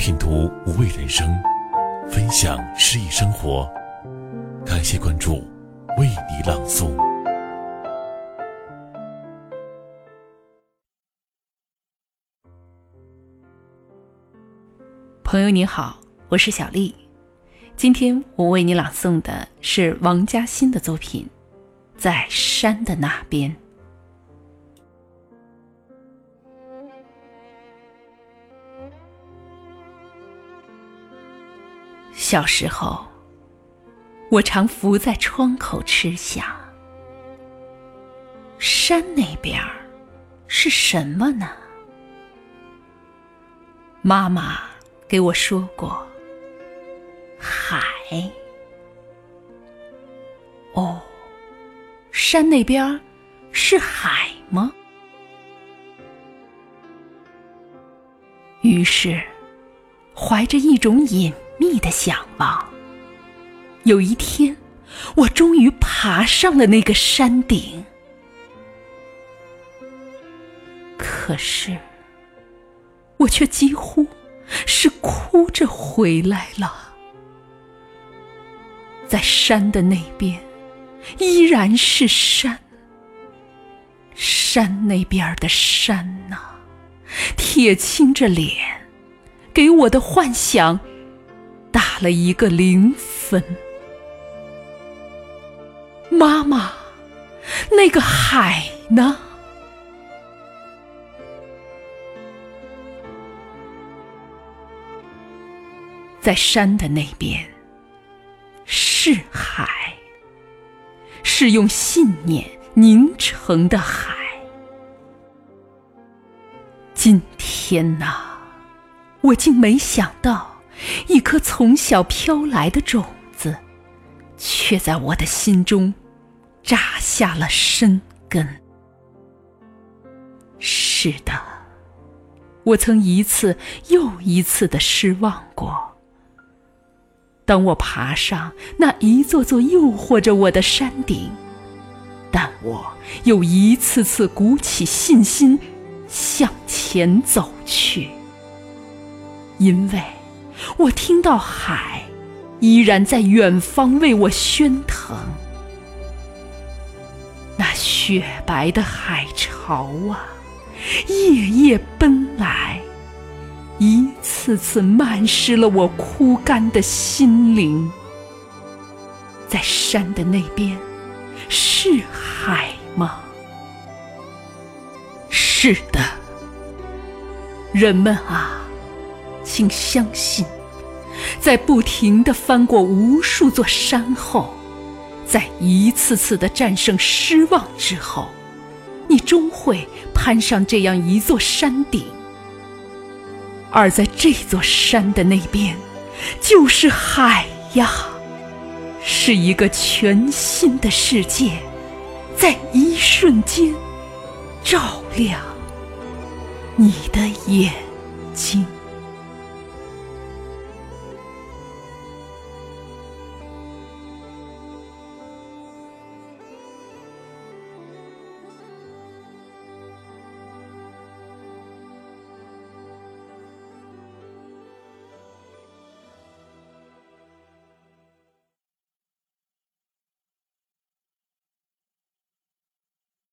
品读无畏人生，分享诗意生活。感谢关注，为你朗诵。朋友你好，我是小丽。今天我为你朗诵的是王嘉欣的作品《在山的那边》。小时候，我常伏在窗口吃想：山那边是什么呢？妈妈给我说过，海。哦，山那边是海吗？于是，怀着一种隐。密的向往。有一天，我终于爬上了那个山顶。可是，我却几乎是哭着回来了。在山的那边，依然是山。山那边的山呐，铁青着脸，给我的幻想。了一个零分。妈妈，那个海呢？在山的那边，是海，是用信念凝成的海。今天呐，我竟没想到。一颗从小飘来的种子，却在我的心中扎下了深根。是的，我曾一次又一次的失望过。当我爬上那一座座诱惑着我的山顶，但我又一次次鼓起信心向前走去，因为。我听到海依然在远方为我喧腾，那雪白的海潮啊，夜夜奔来，一次次漫湿了我枯干的心灵。在山的那边，是海吗？是的，人们啊。请相信，在不停的翻过无数座山后，在一次次的战胜失望之后，你终会攀上这样一座山顶。而在这座山的那边，就是海呀，是一个全新的世界，在一瞬间照亮你的眼睛。